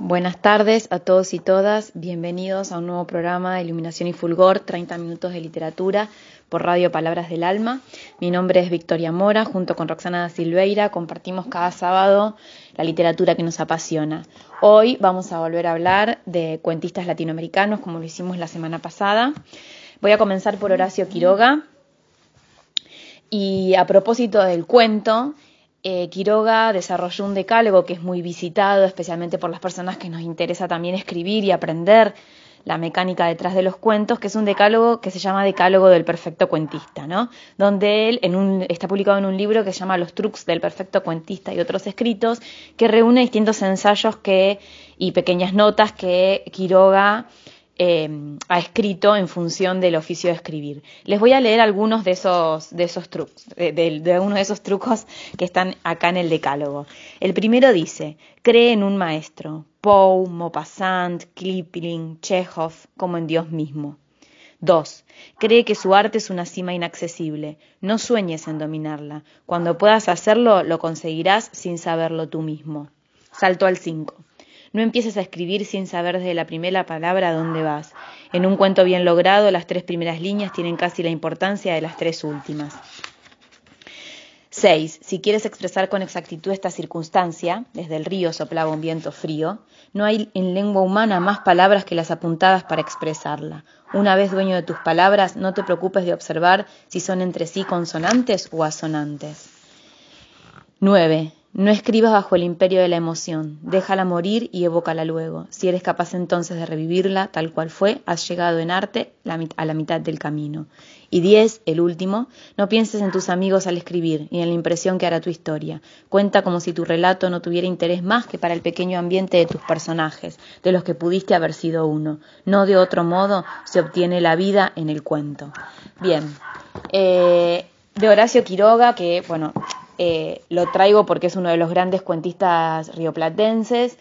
Buenas tardes a todos y todas. Bienvenidos a un nuevo programa de Iluminación y Fulgor, 30 minutos de literatura por Radio Palabras del Alma. Mi nombre es Victoria Mora, junto con Roxana Silveira compartimos cada sábado la literatura que nos apasiona. Hoy vamos a volver a hablar de cuentistas latinoamericanos, como lo hicimos la semana pasada. Voy a comenzar por Horacio Quiroga. Y a propósito del cuento, eh, Quiroga desarrolló un decálogo que es muy visitado, especialmente por las personas que nos interesa también escribir y aprender la mecánica detrás de los cuentos, que es un decálogo que se llama Decálogo del Perfecto Cuentista, ¿no? Donde él en un, está publicado en un libro que se llama Los trucs del perfecto cuentista y otros escritos, que reúne distintos ensayos que, y pequeñas notas que Quiroga Em, ha escrito en función del oficio de escribir. Les voy a leer algunos de esos, de esos trucos, de, de, de esos trucos que están acá en el decálogo. El primero dice, cree en un maestro, Poe, Maupassant, Kipling, Chekhov, como en Dios mismo. 2. Cree que su arte es una cima inaccesible. No sueñes en dominarla. Cuando puedas hacerlo, lo conseguirás sin saberlo tú mismo. Salto al 5. No empieces a escribir sin saber desde la primera palabra a dónde vas. En un cuento bien logrado, las tres primeras líneas tienen casi la importancia de las tres últimas. 6. Si quieres expresar con exactitud esta circunstancia, desde el río soplaba un viento frío, no hay en lengua humana más palabras que las apuntadas para expresarla. Una vez dueño de tus palabras, no te preocupes de observar si son entre sí consonantes o asonantes. 9. No escribas bajo el imperio de la emoción, déjala morir y evócala luego. Si eres capaz entonces de revivirla tal cual fue, has llegado en arte a la mitad del camino. Y diez, el último, no pienses en tus amigos al escribir y en la impresión que hará tu historia. Cuenta como si tu relato no tuviera interés más que para el pequeño ambiente de tus personajes, de los que pudiste haber sido uno. No de otro modo se obtiene la vida en el cuento. Bien, eh, de Horacio Quiroga, que bueno, eh, lo traigo porque es uno de los grandes cuentistas rioplatenses.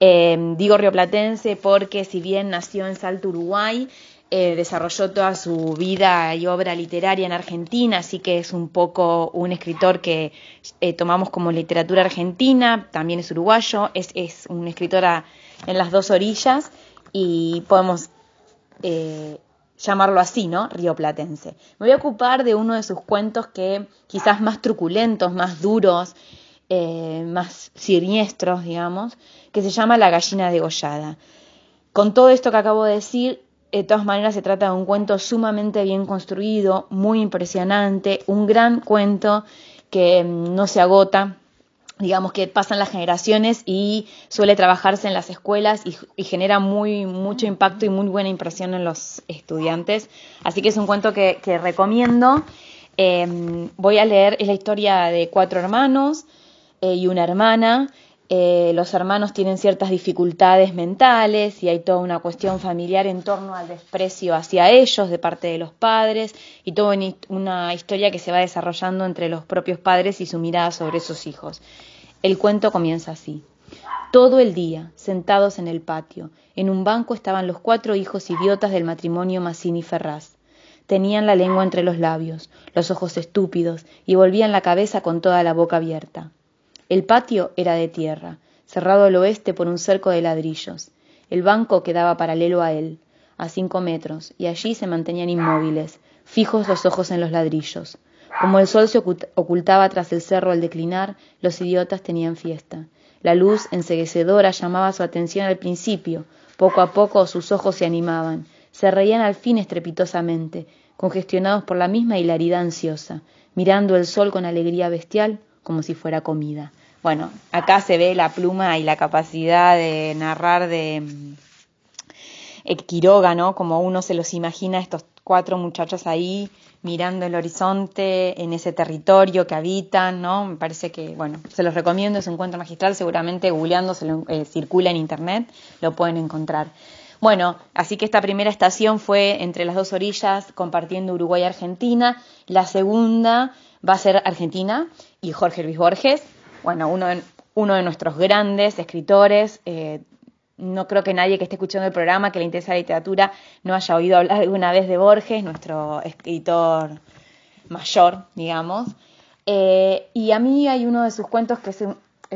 Eh, digo rioplatense porque si bien nació en Salto, Uruguay, eh, desarrolló toda su vida y obra literaria en Argentina, así que es un poco un escritor que tomamos como literatura argentina, también es uruguayo, es, es un escritor en las dos orillas y podemos llamarlo así, ¿no? Rioplatense. Me voy a ocupar de uno de sus cuentos que quizás más truculentos, más duros, eh, más siniestros, digamos, que se llama La gallina degollada. Con todo esto que acabo de decir, de todas maneras se trata de un cuento sumamente bien construido, muy impresionante, un gran cuento que mm, no se agota, digamos que pasan las generaciones y suele trabajarse en las escuelas y, genera muy mucho impacto y muy buena impresión en los estudiantes. Así que es un cuento que, recomiendo. Em, voy a leer, es la historia de cuatro hermanos eh, y una hermana. Eh, los hermanos tienen ciertas dificultades mentales y hay toda una cuestión familiar en torno al desprecio hacia ellos de parte de los padres y toda una historia que se va desarrollando entre los propios padres y su mirada sobre sus hijos. El cuento comienza así. Todo el día, sentados en el patio, en un banco estaban los cuatro hijos idiotas del matrimonio Massini Ferraz. Tenían la lengua entre los labios, los ojos estúpidos y volvían la cabeza con toda la boca abierta. El patio era de tierra, cerrado al oeste por un cerco de ladrillos. El banco quedaba paralelo a él, a cinco metros, y allí se mantenían inmóviles, fijos los ojos en los ladrillos. Como el sol se ocultaba tras el cerro al declinar, los idiotas tenían fiesta. La luz enseguecedora llamaba su atención al principio. Poco a poco sus ojos se animaban. Se reían al fin estrepitosamente, congestionados por la misma hilaridad ansiosa, mirando el sol con alegría bestial como si fuera comida. Bueno, acá se ve la pluma y la capacidad de narrar de mm, Quiroga, ¿no? Como uno se los imagina estos cuatro muchachos ahí mirando el horizonte en ese territorio que habitan, ¿no? Me parece que, bueno, se los recomiendo, es un encuentro magistral, seguramente googleando se lo, eh, circula en internet, lo pueden encontrar. Bueno, así que esta primera estación fue entre las dos orillas, compartiendo Uruguay y Argentina. La segunda va a ser Argentina y Jorge Luis Borges, bueno, uno de, uno de nuestros grandes escritores, eh, no creo que nadie que esté escuchando el programa que le interesa la literatura no haya oído hablar alguna vez de Borges, nuestro escritor mayor, digamos. Eh, y a mí hay uno de sus cuentos que es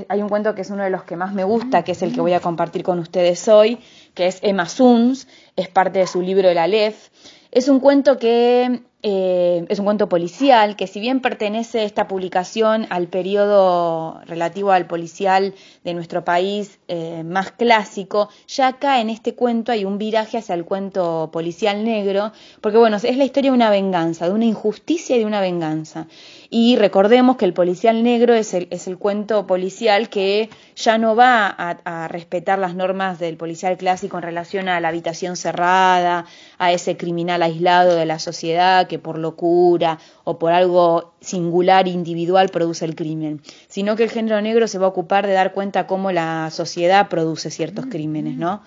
hay un cuento que es uno de los que más me gusta, que es el que voy a compartir con ustedes hoy, que es Emma Suns, es parte de su libro El Aleph. Es un cuento que eh, es un cuento policial que si bien pertenece esta publicación al periodo relativo al policial de nuestro país eh, más clásico, ya acá en este cuento hay un viraje hacia el cuento policial negro, porque bueno, es la historia de una venganza, de una injusticia y de una venganza. Y recordemos que el policial negro es el, es el cuento policial que ya no va a, respetar las normas del policial clásico en relación a la habitación cerrada, a ese criminal aislado de la sociedad que por locura o por algo singular, individual, produce el crimen, sino que el género negro se va a ocupar de dar cuenta cómo la sociedad produce ciertos crímenes, ¿no?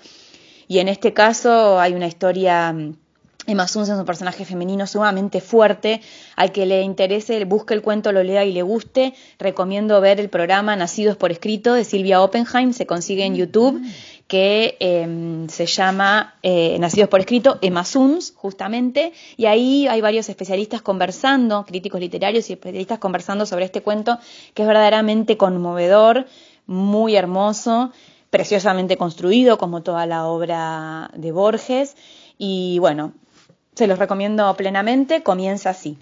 Y en este caso hay una historia Emma Suns es un personaje femenino sumamente fuerte. Al que le interese, busque el cuento, lo lea y le guste. Recomiendo ver el programa Nacidos por Escrito de Silvia Oppenheim. Se consigue en YouTube que em, se llama eh, Nacidos por Escrito, Emma Suns, justamente, y ahí hay varios especialistas conversando, críticos literarios y especialistas conversando sobre este cuento, que es verdaderamente conmovedor, muy hermoso, preciosamente construido, como toda la obra de Borges, y bueno, se los recomiendo plenamente, comienza así.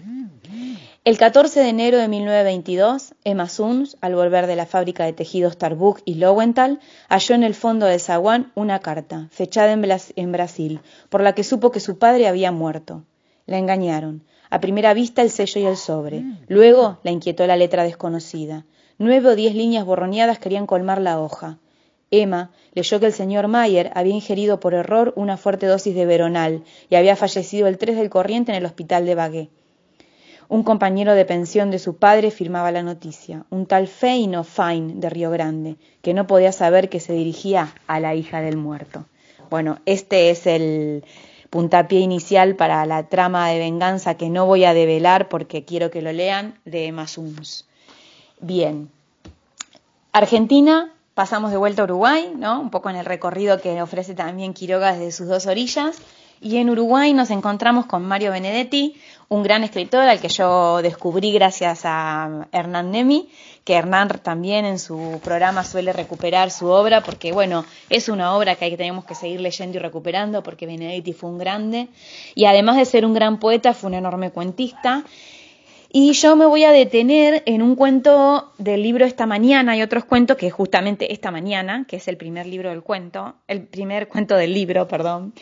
El 14 de enero de 1922, Emma Suns, al volver de la fábrica de tejidos Tarbuk y Lowenthal, halló en el fondo del zaguán una carta, fechada en, Brasil, por la que supo que su padre había muerto. La engañaron. A primera vista el sello y el sobre. Luego la inquietó la letra desconocida. Nueve o diez líneas borroneadas querían colmar la hoja. Emma leyó que el señor Mayer había ingerido por error una fuerte dosis de veronal y había fallecido el 3 del corriente en el hospital de Bagué. Un compañero de pensión de su padre firmaba la noticia, un tal Feino Fine de Río Grande, que no podía saber que se dirigía a la hija del muerto. Bueno, este es el puntapié inicial para la trama de venganza que no voy a develar porque quiero que lo lean de Emma Suns. Bien. Argentina pasamos de vuelta a Uruguay, ¿no? un poco en el recorrido que ofrece también Quiroga desde sus dos orillas. Y en Uruguay nos encontramos con Mario Benedetti, un gran escritor al que yo descubrí gracias a Hernán Nemi, que Hernán también en su programa suele recuperar su obra, porque bueno, es una obra que tenemos que seguir leyendo y recuperando, porque Benedetti fue un grande, y además de ser un gran poeta, fue un enorme cuentista, y yo me voy a detener en un cuento del libro Esta Mañana. Y otros cuentos que justamente Esta Mañana, que es el primer libro del cuento, el primer cuento del libro, perdón,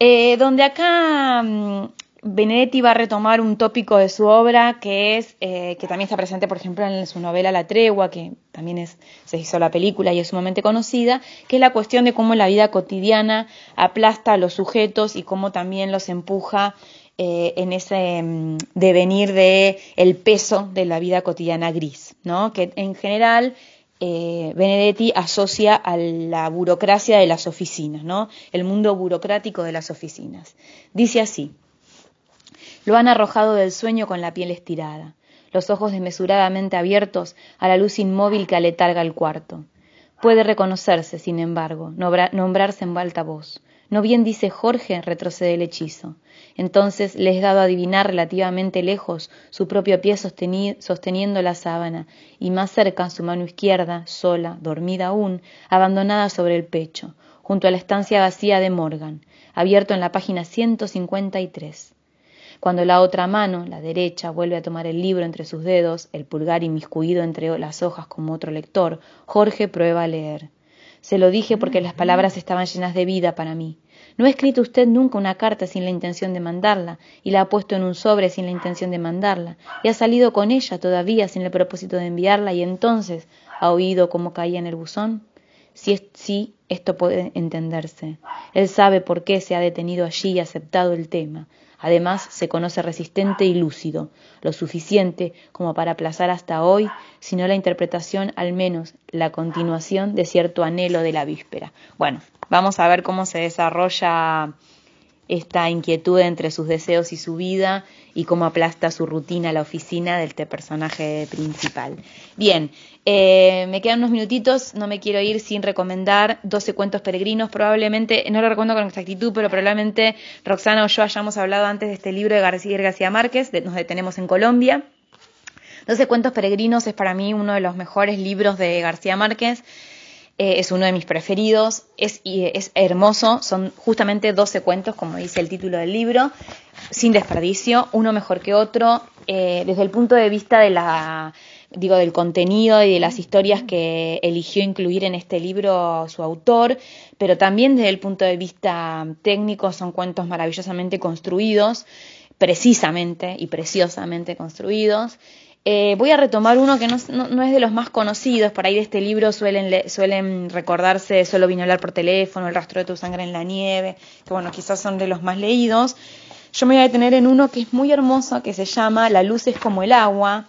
eh, donde acá mm, Benedetti va a retomar un tópico de su obra que es, eh, que también está presente, por ejemplo, en su novela La Tregua, que también es, se hizo la película y es sumamente conocida, que es la cuestión de cómo la vida cotidiana aplasta a los sujetos y cómo también los empuja eh, en ese mm, devenir de el peso de la vida cotidiana gris, ¿no? Que en general eh, Benedetti asocia a la burocracia de las oficinas, ¿no? El mundo burocrático de las oficinas. Dice así: Lo han arrojado del sueño con la piel estirada, los ojos desmesuradamente abiertos a la luz inmóvil que aletarga el cuarto. Puede reconocerse, sin embargo, nombrarse en alta voz. No bien dice Jorge, retrocede el hechizo. Entonces le es dado adivinar relativamente lejos su propio pie sosteniendo la sábana, y más cerca su mano izquierda, sola, dormida aún, abandonada sobre el pecho, junto a la estancia vacía de Morgan, abierto en la página 153. Cuando la otra mano, la derecha, vuelve a tomar el libro entre sus dedos, el pulgar inmiscuido entre las hojas como otro lector, Jorge prueba a leer. Se lo dije porque las palabras estaban llenas de vida para mí. No ha escrito usted nunca una carta sin la intención de mandarla, y la ha puesto en un sobre sin la intención de mandarla, y ha salido con ella todavía sin el propósito de enviarla, y entonces ha oído cómo caía en el buzón. Si, sí, esto puede entenderse. Él sabe por qué se ha detenido allí y aceptado el tema. Además, se conoce resistente y lúcido, lo suficiente como para aplazar hasta hoy, si no la interpretación, al menos la continuación de cierto anhelo de la víspera. Bueno, vamos a ver cómo se desarrolla esta inquietud entre sus deseos y su vida y cómo aplasta su rutina la oficina del este personaje principal. Bien, eh, me quedan unos minutitos, no me quiero ir sin recomendar 12 cuentos peregrinos, probablemente, no lo recuerdo con exactitud, pero probablemente Roxana o yo hayamos hablado antes de este libro de García García Márquez, nos detenemos en Colombia. 12 cuentos peregrinos es para mí uno de los mejores libros de García Márquez. Eh, es uno de mis preferidos, es, es hermoso, son justamente 12 cuentos, como dice el título del libro, sin desperdicio, uno mejor que otro, eh, desde el punto de vista de la, digo, del contenido y de las historias que eligió incluir en este libro su autor, pero también desde el punto de vista técnico son cuentos maravillosamente construidos, precisamente y preciosamente construidos. Eh, voy a retomar uno que no, es de los más conocidos, por ahí de este libro suelen, suelen recordarse Solo vino a hablar por teléfono, El rastro de tu sangre en la nieve, que bueno, quizás son de los más leídos. Yo me voy a detener en uno que es muy hermoso, que se llama La luz es como el agua,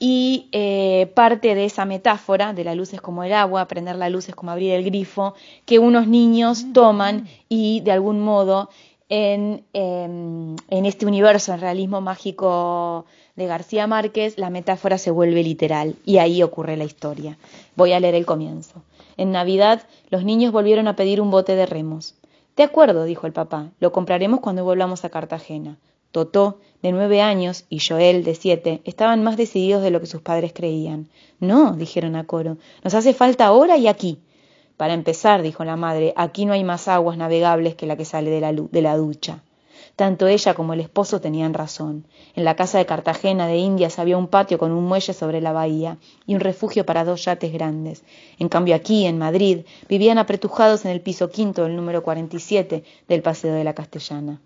y eh, parte de esa metáfora de la luz es como el agua, aprender la luz es como abrir el grifo, que unos niños toman y de algún modo en, em, en este universo, en realismo mágico de García Márquez, la metáfora se vuelve literal y ahí ocurre la historia. Voy a leer el comienzo. En Navidad los niños volvieron a pedir un bote de remos. De acuerdo, dijo el papá, lo compraremos cuando volvamos a Cartagena. Totó, de nueve años, y Joel, de siete, estaban más decididos de lo que sus padres creían. No, dijeron a coro, nos hace falta ahora y aquí. Para empezar, dijo la madre, aquí no hay más aguas navegables que la que sale de la, de la ducha. Tanto ella como el esposo tenían razón. En la casa de Cartagena de Indias había un patio con un muelle sobre la bahía y un refugio para dos yates grandes. En cambio aquí, en Madrid, vivían apretujados en el piso quinto del número 47 del Paseo de la Castellana.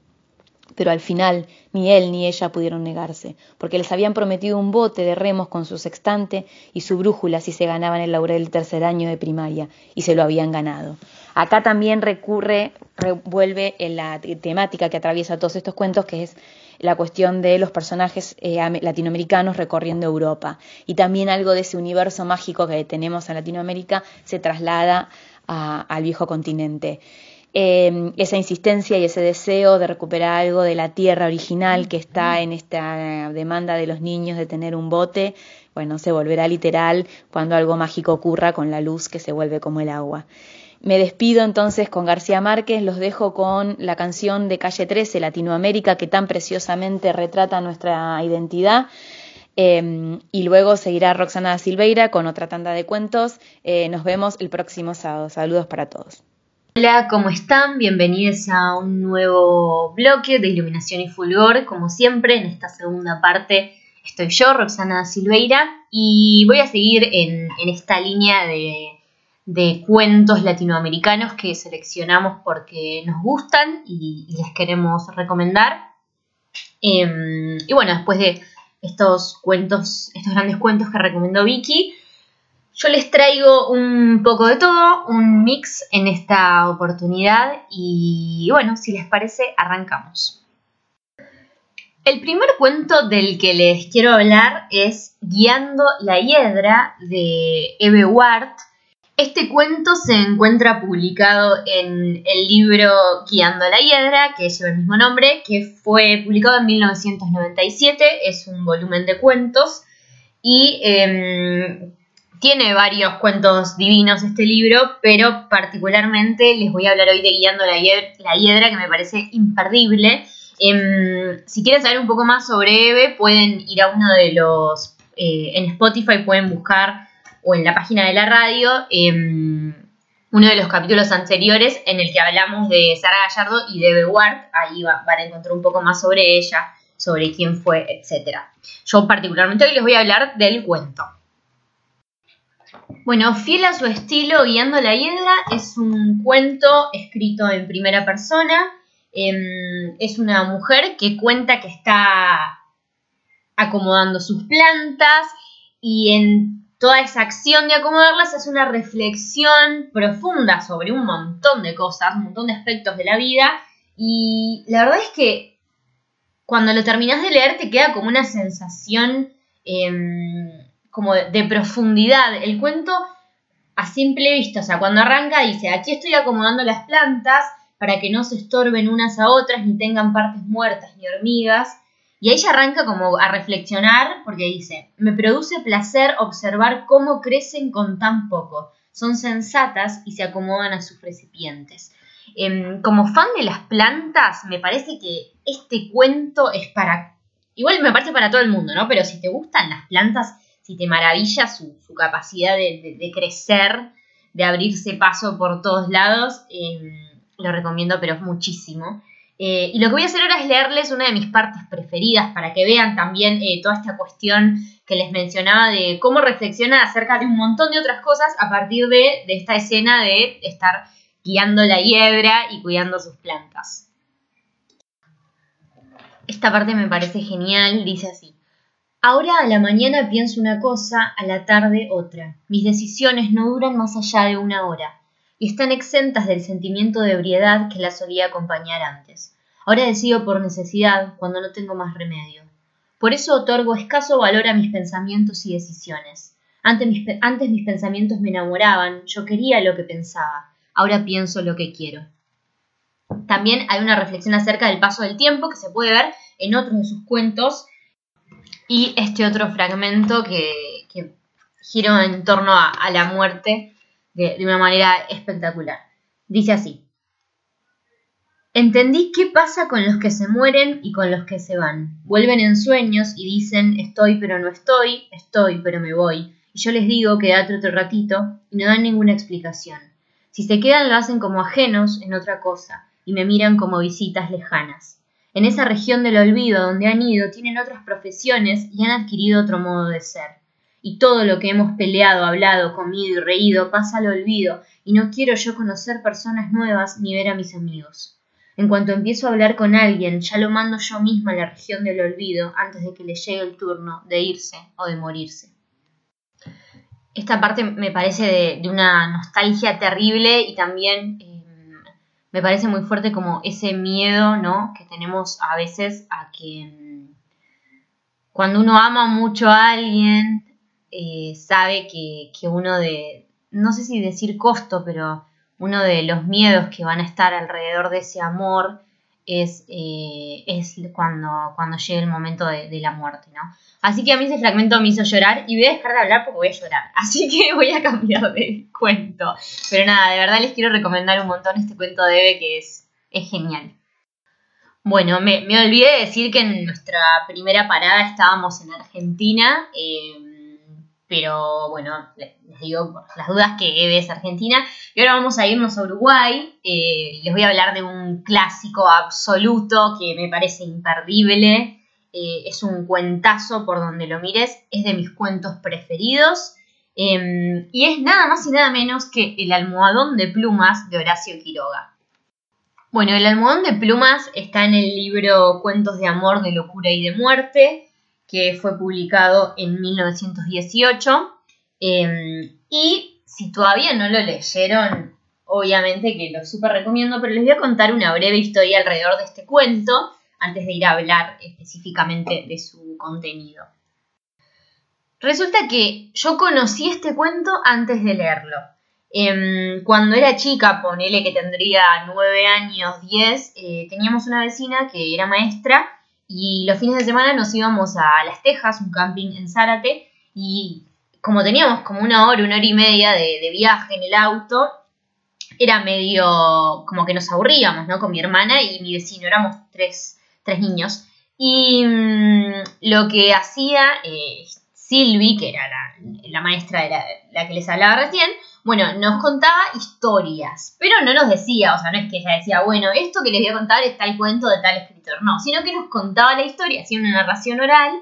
Pero al final ni él ni ella pudieron negarse, porque les habían prometido un bote de remos con su sextante y su brújula si se ganaban el laurel del tercer año de primaria, y se lo habían ganado. Acá también recurre, revuelve en la temática que atraviesa todos estos cuentos, que es la cuestión de los personajes eh, latinoamericanos recorriendo Europa. Y también algo de ese universo mágico que tenemos en Latinoamérica se traslada al viejo continente. Em, esa insistencia y ese deseo de recuperar algo de la tierra original que está en esta demanda de los niños de tener un bote, bueno, se volverá literal cuando algo mágico ocurra con la luz que se vuelve como el agua. Me despido entonces con García Márquez, los dejo con la canción de Calle 13, Latinoamérica, que tan preciosamente retrata nuestra identidad. Em, y luego seguirá Roxana Silveira con otra tanda de cuentos. Eh, nos vemos el próximo sábado. Saludos para todos. Hola, ¿cómo están? Bienvenidos a un nuevo bloque de Iluminación y Fulgor. Como siempre, en esta segunda parte estoy yo, Roxana Silveira, y voy a seguir en, esta línea de, cuentos latinoamericanos que seleccionamos porque nos gustan y, les queremos recomendar. Em, y bueno, después de estos cuentos, estos grandes cuentos que recomendó Vicky, yo les traigo un poco de todo, un mix en esta oportunidad y bueno, si les parece, arrancamos. El primer cuento del que les quiero hablar es Guiando la Hiedra de Eve Ward. Este cuento se encuentra publicado en el libro Guiando la Hiedra, que lleva el mismo nombre, que fue publicado en 1997, es un volumen de cuentos y em, tiene varios cuentos divinos este libro, pero particularmente les voy a hablar hoy de Guiando la, Hiedra, que me parece imperdible. Em, si quieren saber un poco más sobre Eve, pueden ir a uno de los... Eh, en Spotify pueden buscar, o en la página de la radio, em, uno de los capítulos anteriores en el que hablamos de Sara Gallardo y de Eve Ward. Ahí van a encontrar un poco más sobre ella, sobre quién fue, etc. Yo particularmente hoy les voy a hablar del cuento. Bueno, fiel a su estilo, Guiando la Hiedra es un cuento escrito en primera persona. Em, es una mujer que cuenta que está acomodando sus plantas y en toda esa acción de acomodarlas es una reflexión profunda sobre un montón de cosas, un montón de aspectos de la vida. Y la verdad es que cuando lo terminas de leer te queda como una sensación em, como de, profundidad. El cuento a simple vista, o sea, cuando arranca dice, aquí estoy acomodando las plantas para que no se estorben unas a otras, ni tengan partes muertas ni hormigas. Y ella arranca como a reflexionar porque dice, me produce placer observar cómo crecen con tan poco. Son sensatas y se acomodan a sus recipientes. Em, como fan de las plantas, me parece que este cuento es para igual me parece para todo el mundo, ¿no? Pero si te gustan las plantas, si te maravilla su, capacidad de, crecer, de abrirse paso por todos lados, em, lo recomiendo, pero muchísimo. Eh, y lo que voy a hacer ahora es leerles una de mis partes preferidas para que vean también eh, toda esta cuestión que les mencionaba de cómo reflexiona acerca de un montón de otras cosas a partir de, de esta escena de estar guiando la hiedra y cuidando sus plantas. Esta parte me parece genial, dice así. Ahora a la mañana pienso una cosa, a la tarde otra. Mis decisiones no duran más allá de una hora y están exentas del sentimiento de ebriedad que las solía acompañar antes. Ahora decido por necesidad cuando no tengo más remedio. Por eso otorgo escaso valor a mis pensamientos y decisiones. Antes mis, antes mis pensamientos me enamoraban, yo quería lo que pensaba, ahora pienso lo que quiero. También hay una reflexión acerca del paso del tiempo que se puede ver en otros de sus cuentos y este otro fragmento que, que giró en torno a, la muerte de, una manera espectacular. Dice así. Entendí qué pasa con los que se mueren y con los que se van. Vuelven en sueños y dicen estoy pero no estoy, estoy pero me voy. Y yo les digo quédate otro ratito y no dan ninguna explicación. Si se quedan lo hacen como ajenos en otra cosa y me miran como visitas lejanas. En esa región del olvido donde han ido tienen otras profesiones y han adquirido otro modo de ser. Y todo lo que hemos peleado, hablado, comido y reído pasa al olvido y no quiero yo conocer personas nuevas ni ver a mis amigos. En cuanto empiezo a hablar con alguien, ya lo mando yo misma a la región del olvido antes de que le llegue el turno de irse o de morirse. Esta parte me parece de, una nostalgia terrible y también eh, me parece muy fuerte como ese miedo, ¿no? Que tenemos a veces a que mm, cuando uno ama mucho a alguien, eh, sabe que, uno de, no sé si decir costo, pero uno de los miedos que van a estar alrededor de ese amor es, eh, es cuando, cuando llegue el momento de, la muerte, ¿no? Así que a mí ese fragmento me hizo llorar y voy a dejar de hablar porque voy a llorar. Así que voy a cambiar de cuento. Pero nada, de verdad les quiero recomendar un montón este cuento de Eve que es, es genial. Bueno, me, olvidé de decir que en nuestra primera parada estábamos en Argentina. Eh, pero bueno, les, digo por las dudas que Eve es argentina. Y ahora vamos a irnos a Uruguay. Eh, les voy a hablar de un clásico absoluto que me parece imperdible. Eh, es un cuentazo por donde lo mires, es de mis cuentos preferidos. Em, y es nada más y nada menos que El almohadón de plumas de Horacio Quiroga. Bueno, El almohadón de plumas está en el libro Cuentos de amor, de locura y de muerte, que fue publicado en 1918. Em, y si todavía no lo leyeron, obviamente que lo súper recomiendo, pero les voy a contar una breve historia alrededor de este cuento antes de ir a hablar específicamente de su contenido. Resulta que yo conocí este cuento antes de leerlo. Em, cuando era chica, ponele que tendría 9 años, 10, eh, teníamos una vecina que era maestra y los fines de semana nos íbamos a Las Tejas, un camping en Zárate, y como teníamos como una hora, una hora y media de, viaje en el auto, era medio como que nos aburríamos, ¿no? Con mi hermana y mi vecino, éramos tres tres niños. Y mm, lo que hacía eh, Silvi, que era la, maestra de la, que les hablaba recién, bueno, nos contaba historias, pero no nos decía, o sea, no es que ella decía, bueno, esto que les voy a contar está el cuento de tal escritor, no, sino que nos contaba la historia, hacía una narración oral,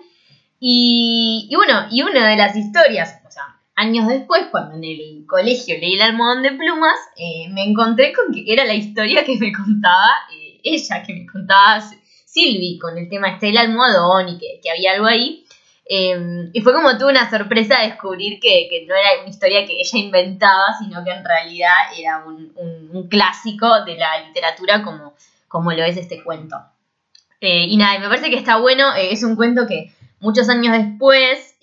y, bueno, y una de las historias, o sea, años después, cuando en el colegio leí el almohadón de plumas, eh, me encontré con que era la historia que me contaba eh, ella, que me contaba Silvi con el tema este del almohadón y que, había algo ahí. Em, y fue como tuve una sorpresa descubrir que, no era una historia que ella inventaba, sino que en realidad era un, clásico de la literatura como, como lo es este cuento. Eh, y nada, me parece que está bueno, eh, es un cuento que muchos años después,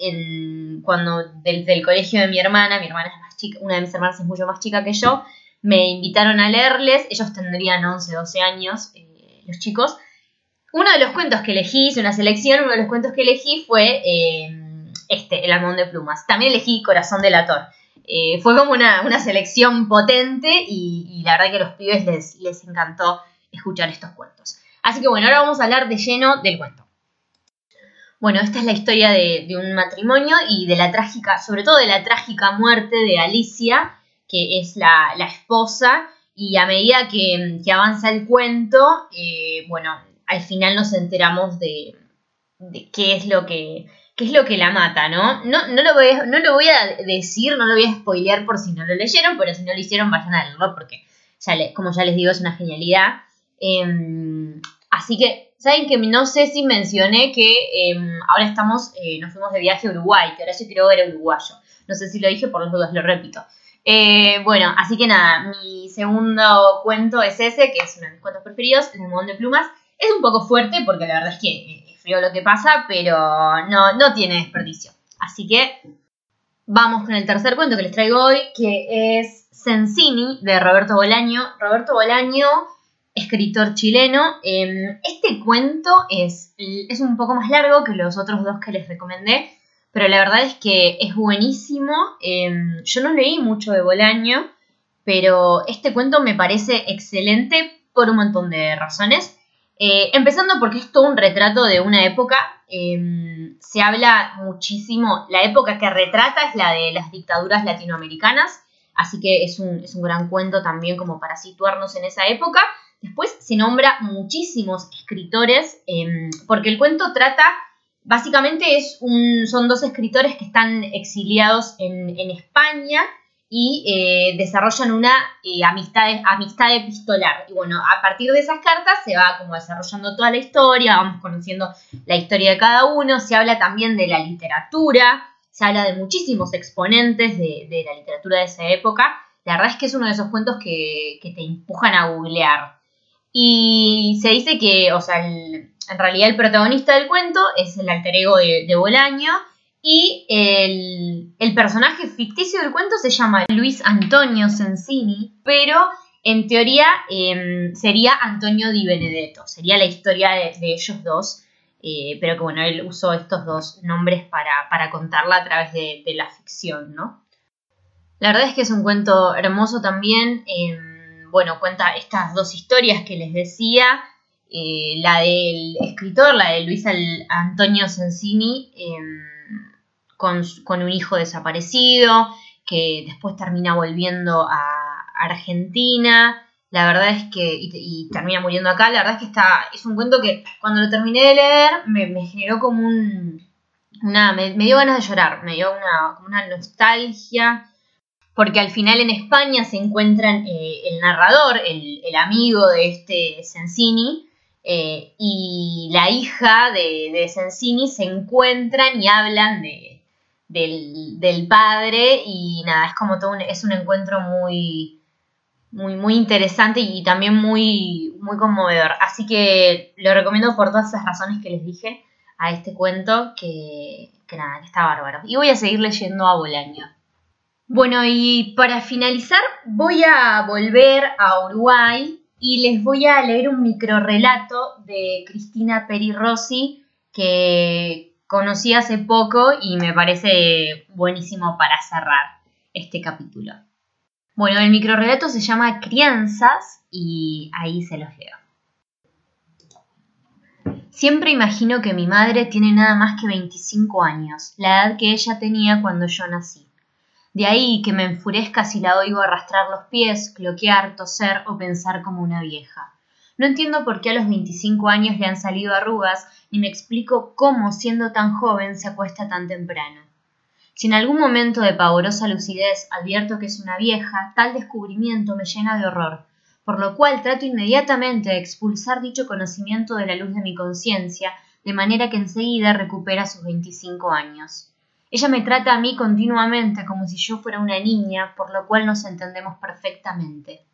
cuando del, del, colegio de mi hermana, mi hermana es más chica, una de mis hermanas es mucho más chica que yo, me invitaron a leerles, ellos tendrían 11, 12 años, eh, los chicos, uno de los cuentos que elegí, hice una selección, uno de los cuentos que elegí fue eh, este, El almón de plumas. También elegí Corazón del Ator. Eh, fue como una, selección potente y, la verdad que a los pibes les, les encantó escuchar estos cuentos. Así que bueno, ahora vamos a hablar de lleno del cuento. Bueno, esta es la historia de, un matrimonio y de la trágica, sobre todo de la trágica muerte de Alicia, que es la, esposa, y a medida que, avanza el cuento, eh, bueno, al final nos enteramos de, qué es lo que qué es lo que la mata, ¿no? No, no, lo voy no lo voy a decir, no lo voy a spoilear por si no lo leyeron, pero si no lo hicieron, vayan a leerlo porque, ya como ya les digo, es una genialidad. Em, así que, ¿saben que no sé si mencioné que em, ahora estamos, eh, nos fuimos de viaje a Uruguay, que ahora yo quiero ver uruguayo? No sé si lo dije, por los dudas lo repito. Eh, bueno, así que nada, mi segundo cuento es ese, que es uno de mis cuentos preferidos, El Mudón de Plumas. Es un poco fuerte porque la verdad es que eh, lo que pasa, pero no, no tiene desperdicio. Así que vamos con el tercer cuento que les traigo hoy, que es Sensini de Roberto Bolaño. Roberto Bolaño, escritor chileno. Em, este cuento es, es un poco más largo que los otros dos que les recomendé, pero la verdad es que es buenísimo. Em, yo no leí mucho de Bolaño, pero este cuento me parece excelente por un montón de razones. Eh, empezando porque es todo un retrato de una época, em, se habla muchísimo, la época que retrata es la de las dictaduras latinoamericanas, así que es un, gran cuento también como para situarnos en esa época. Después se nombra muchísimos escritores, em, porque el cuento trata, básicamente es un, son dos escritores que están exiliados en, en España y eh, desarrollan una eh, amistad, amistad epistolar. Y bueno, a partir de esas cartas se va como desarrollando toda la historia, vamos conociendo la historia de cada uno, se habla también de la literatura, se habla de muchísimos exponentes de, la literatura de esa época. La verdad es que es uno de esos cuentos que, te empujan a googlear. Y se dice que, o sea, en realidad el protagonista del cuento es el alter ego de, de Bolaño, y el, personaje ficticio del cuento se llama Luis Antonio Sensini, pero en teoría em, sería Antonio Di Benedetto, sería la historia de, ellos dos, eh, pero que bueno, él usó estos dos nombres para, contarla a través de, la ficción, ¿no? La verdad es que es un cuento hermoso también, em, bueno, cuenta estas dos historias que les decía, eh, la del escritor, la de Luis Antonio Sensini, em, con, un hijo desaparecido, que después termina volviendo a Argentina. La verdad es que, y, termina muriendo acá, la verdad es que está, es un cuento que cuando lo terminé de leer me, generó como un, una, me, dio ganas de llorar, me dio una, una nostalgia, porque al final en España se encuentran eh, el narrador, el, amigo de este Sensini, eh, y la hija de, de Sensini se encuentran y hablan de, del, padre y nada, es como todo un, es un encuentro muy, muy, muy interesante y también muy, muy conmovedor. Así que lo recomiendo por todas esas razones que les dije a este cuento que, que nada, que está bárbaro. Y voy a seguir leyendo a Bolaño. Bueno, y para finalizar voy a volver a Uruguay y les voy a leer un microrelato de Cristina Peri Rossi que, conocí hace poco y me parece buenísimo para cerrar este capítulo. Bueno, el microrelato se llama Crianzas y ahí se los leo. Siempre imagino que mi madre tiene nada más que 25 años, la edad que ella tenía cuando yo nací. De ahí que me enfurezca si la oigo arrastrar los pies, cloquear, toser o pensar como una vieja. No entiendo por qué a los 25 años le han salido arrugas, ni me explico cómo, siendo tan joven, se acuesta tan temprano. Si en algún momento de pavorosa lucidez advierto que es una vieja, tal descubrimiento me llena de horror, por lo cual trato inmediatamente de expulsar dicho conocimiento de la luz de mi conciencia, de manera que enseguida recupera sus 25 años. Ella me trata a mí continuamente como si yo fuera una niña, por lo cual nos entendemos perfectamente.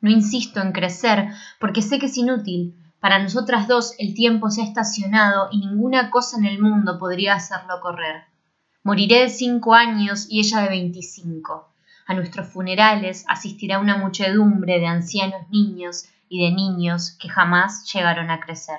No insisto en crecer, porque sé que es inútil. Para nosotras dos el tiempo se ha estacionado y ninguna cosa en el mundo podría hacerlo correr. Moriré de cinco años y ella de veinticinco. A nuestros funerales asistirá una muchedumbre de ancianos niños y de niños que jamás llegaron a crecer.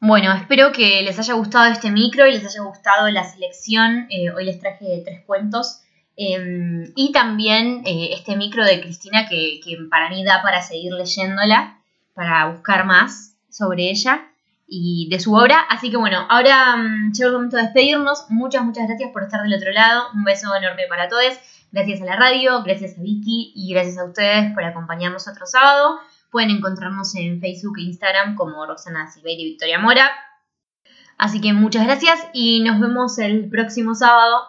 Bueno, espero que les haya gustado este micro y les haya gustado la selección. Eh, hoy les traje tres cuentos Em, y también eh, este micro de Cristina que, para mí da para seguir leyéndola, para buscar más sobre ella. y de su obra. Así que bueno, ahora um, el momento de despedirnos. Muchas, muchas gracias por estar del otro lado. Un beso enorme para todos. Gracias a la radio, gracias a Vicky y gracias a ustedes por acompañarnos otro sábado. Pueden encontrarnos en Facebook e Instagram como Roxana Silveira y Victoria Mora. Así que muchas gracias y nos vemos el próximo sábado